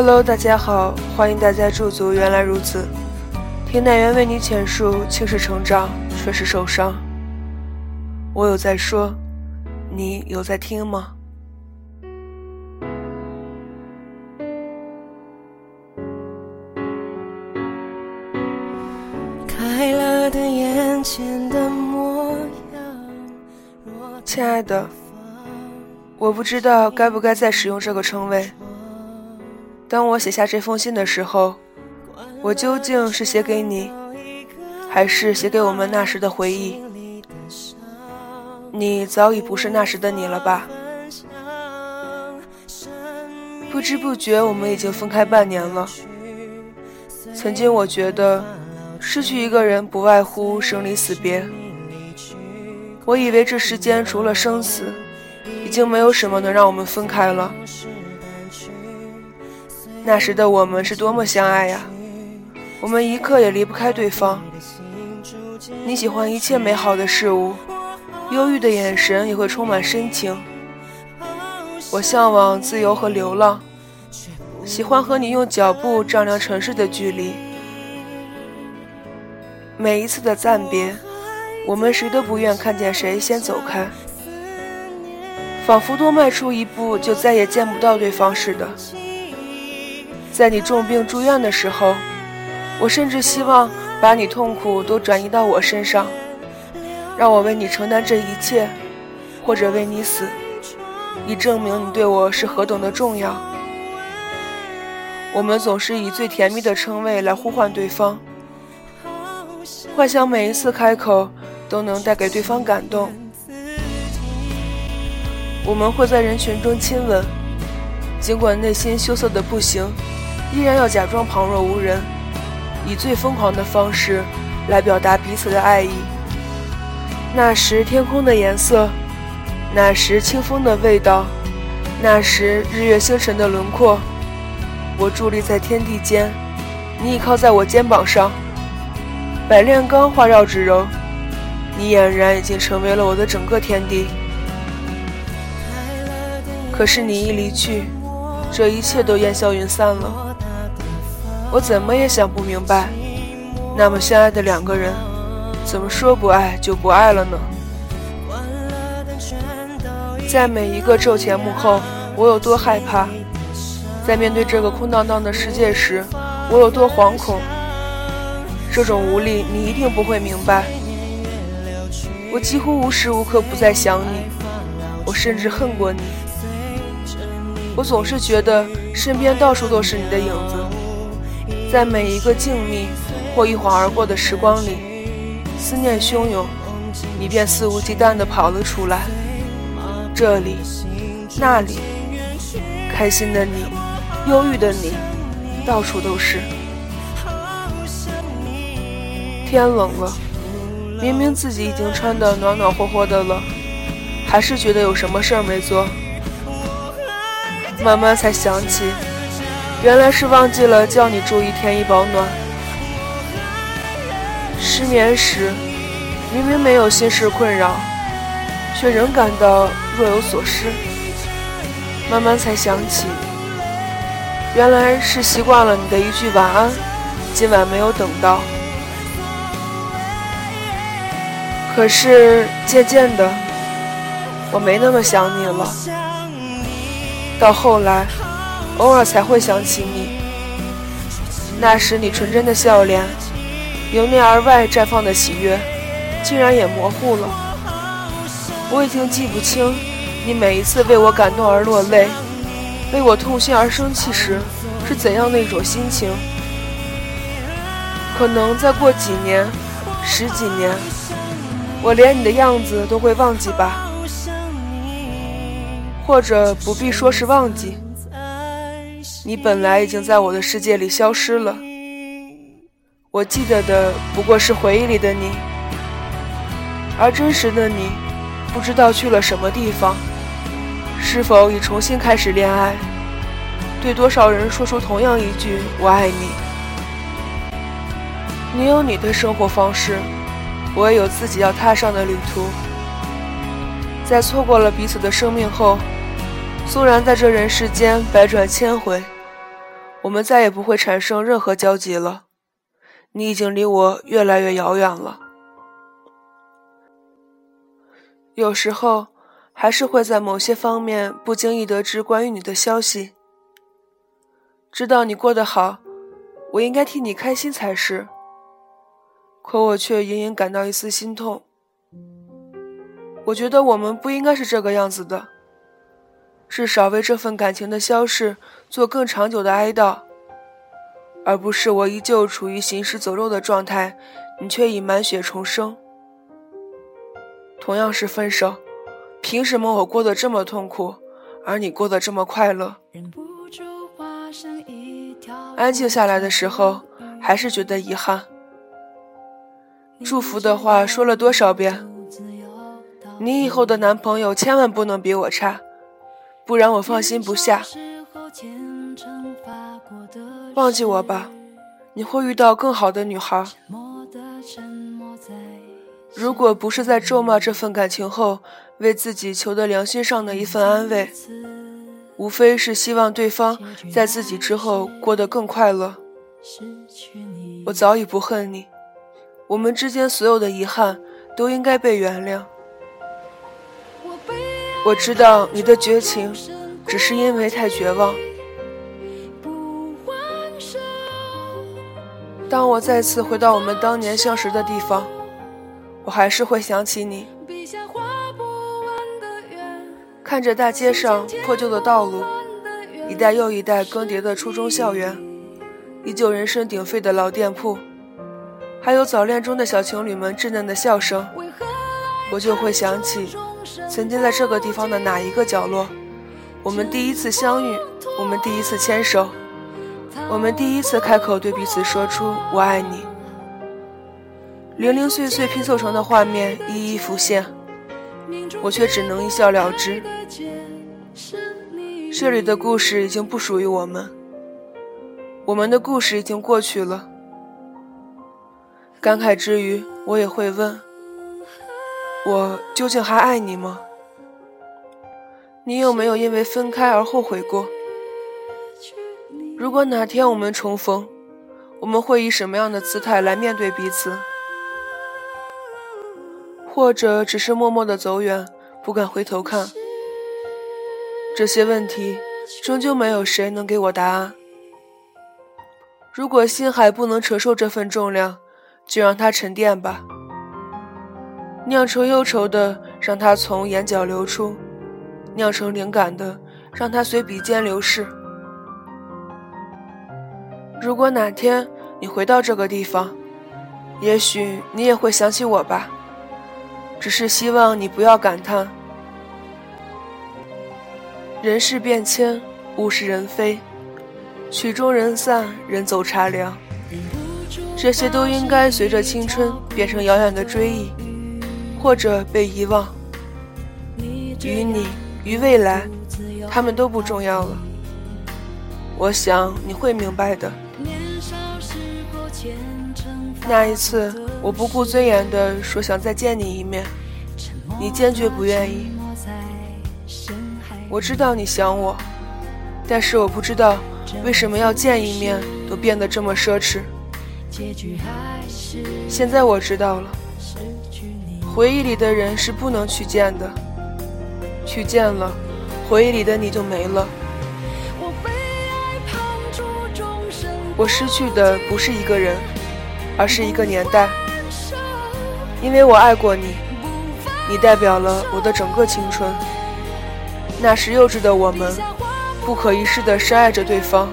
Hello，大家好，欢迎大家驻足。原来如此，听奶源为你浅述，轻是成长，却是受伤。我有在说，你有在听吗？开了的眼前的模样。亲爱的，我不知道该不该再使用这个称谓。当我写下这封信的时候，我究竟是写给你，还是写给我们那时的回忆？你早已不是那时的你了吧？不知不觉，我们已经分开半年了。曾经我觉得，失去一个人不外乎生离死别。我以为这世间除了生死，已经没有什么能让我们分开了。那时的我们是多么相爱呀！我们一刻也离不开对方。你喜欢一切美好的事物，忧郁的眼神也会充满深情。我向往自由和流浪，喜欢和你用脚步丈量城市的距离。每一次的暂别，我们谁都不愿看见谁先走开，仿佛多迈出一步就再也见不到对方似的。在你重病住院的时候，我甚至希望把你痛苦都转移到我身上，让我为你承担这一切，或者为你死，以证明你对我是何等的重要。我们总是以最甜蜜的称谓来呼唤对方，幻想每一次开口都能带给对方感动。我们会在人群中亲吻，尽管内心羞涩的不行。依然要假装旁若无人，以最疯狂的方式来表达彼此的爱意。那时天空的颜色，那时清风的味道，那时日月星辰的轮廓。我伫立在天地间，你倚靠在我肩膀上，百炼钢化绕指柔，你俨然已经成为了我的整个天地。可是你一离去，这一切都烟消云散了。我怎么也想不明白，那么相爱的两个人，怎么说不爱就不爱了呢？在每一个昼前幕后，我有多害怕；在面对这个空荡荡的世界时，我有多惶恐。这种无力，你一定不会明白。我几乎无时无刻不在想你，我甚至恨过你。我总是觉得身边到处都是你的影子。在每一个静谧或一晃而过的时光里，思念汹涌，你便肆无忌惮地跑了出来。这里，那里，开心的你，忧郁的你，到处都是。天冷了，明明自己已经穿得暖暖和和的了，还是觉得有什么事儿没做。慢慢才想起。原来是忘记了叫你注意添衣保暖。失眠时，明明没有心事困扰，却仍感到若有所失。慢慢才想起，原来是习惯了你的一句晚安，今晚没有等到。可是渐渐的，我没那么想你了。到后来。偶尔才会想起你，那时你纯真的笑脸，由内而外绽放的喜悦，竟然也模糊了。我已经记不清你每一次为我感动而落泪，为我痛心而生气时是怎样的一种心情。可能再过几年、十几年，我连你的样子都会忘记吧，或者不必说是忘记。你本来已经在我的世界里消失了，我记得的不过是回忆里的你，而真实的你，不知道去了什么地方，是否已重新开始恋爱，对多少人说出同样一句“我爱你”。你有你的生活方式，我也有自己要踏上的旅途。在错过了彼此的生命后，纵然在这人世间百转千回。我们再也不会产生任何交集了。你已经离我越来越遥远了。有时候，还是会在某些方面不经意得知关于你的消息。知道你过得好，我应该替你开心才是。可我却隐隐感到一丝心痛。我觉得我们不应该是这个样子的。至少为这份感情的消逝做更长久的哀悼，而不是我依旧处于行尸走肉的状态，你却已满血重生。同样是分手，凭什么我过得这么痛苦，而你过得这么快乐？安静下来的时候，还是觉得遗憾。祝福的话说了多少遍？你以后的男朋友千万不能比我差。不然我放心不下。忘记我吧，你会遇到更好的女孩。如果不是在咒骂这份感情后，为自己求得良心上的一份安慰，无非是希望对方在自己之后过得更快乐。我早已不恨你，我们之间所有的遗憾都应该被原谅。我知道你的绝情，只是因为太绝望。当我再次回到我们当年相识的地方，我还是会想起你。看着大街上破旧的道路，一代又一代更迭的初中校园，依旧人声鼎沸的老店铺，还有早恋中的小情侣们稚嫩的笑声，我就会想起。曾经在这个地方的哪一个角落，我们第一次相遇，我们第一次牵手，我们第一次开口对彼此说出“我爱你”。零零碎碎拼凑成的画面一一浮现，我却只能一笑了之。这里的故事已经不属于我们，我们的故事已经过去了。感慨之余，我也会问。我究竟还爱你吗？你有没有因为分开而后悔过？如果哪天我们重逢，我们会以什么样的姿态来面对彼此？或者只是默默的走远，不敢回头看？这些问题，终究没有谁能给我答案。如果心海不能承受这份重量，就让它沉淀吧。酿成忧愁的，让它从眼角流出；酿成灵感的，让它随笔尖流逝。如果哪天你回到这个地方，也许你也会想起我吧。只是希望你不要感叹：人事变迁，物是人非，曲终人散，人走茶凉。这些都应该随着青春变成遥远的追忆。或者被遗忘，与你，与未来，他们都不重要了。我想你会明白的。那一次，我不顾尊严的说想再见你一面，你坚决不愿意。我知道你想我，但是我不知道为什么要见一面都变得这么奢侈。现在我知道了。回忆里的人是不能去见的，去见了，回忆里的你就没了。我失去的不是一个人，而是一个年代，因为我爱过你，你代表了我的整个青春。那时幼稚的我们，不可一世的深爱着对方，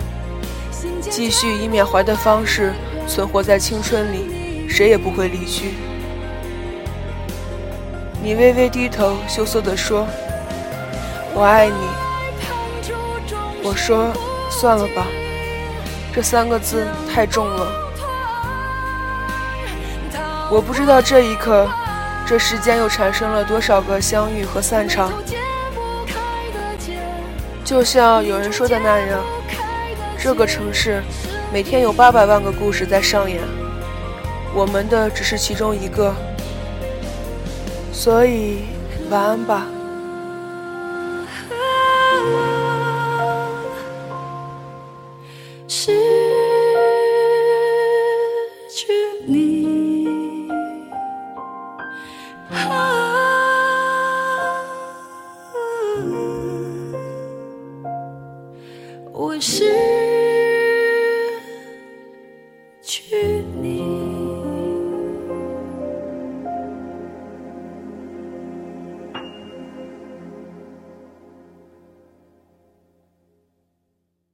继续以缅怀的方式存活在青春里，谁也不会离去。你微微低头，羞涩地说：“我爱你。”我说：“算了吧，这三个字太重了。”我不知道这一刻，这世间又产生了多少个相遇和散场。就像有人说的那样，这个城市每天有八百万个故事在上演，我们的只是其中一个。所以晚安吧。失去你我失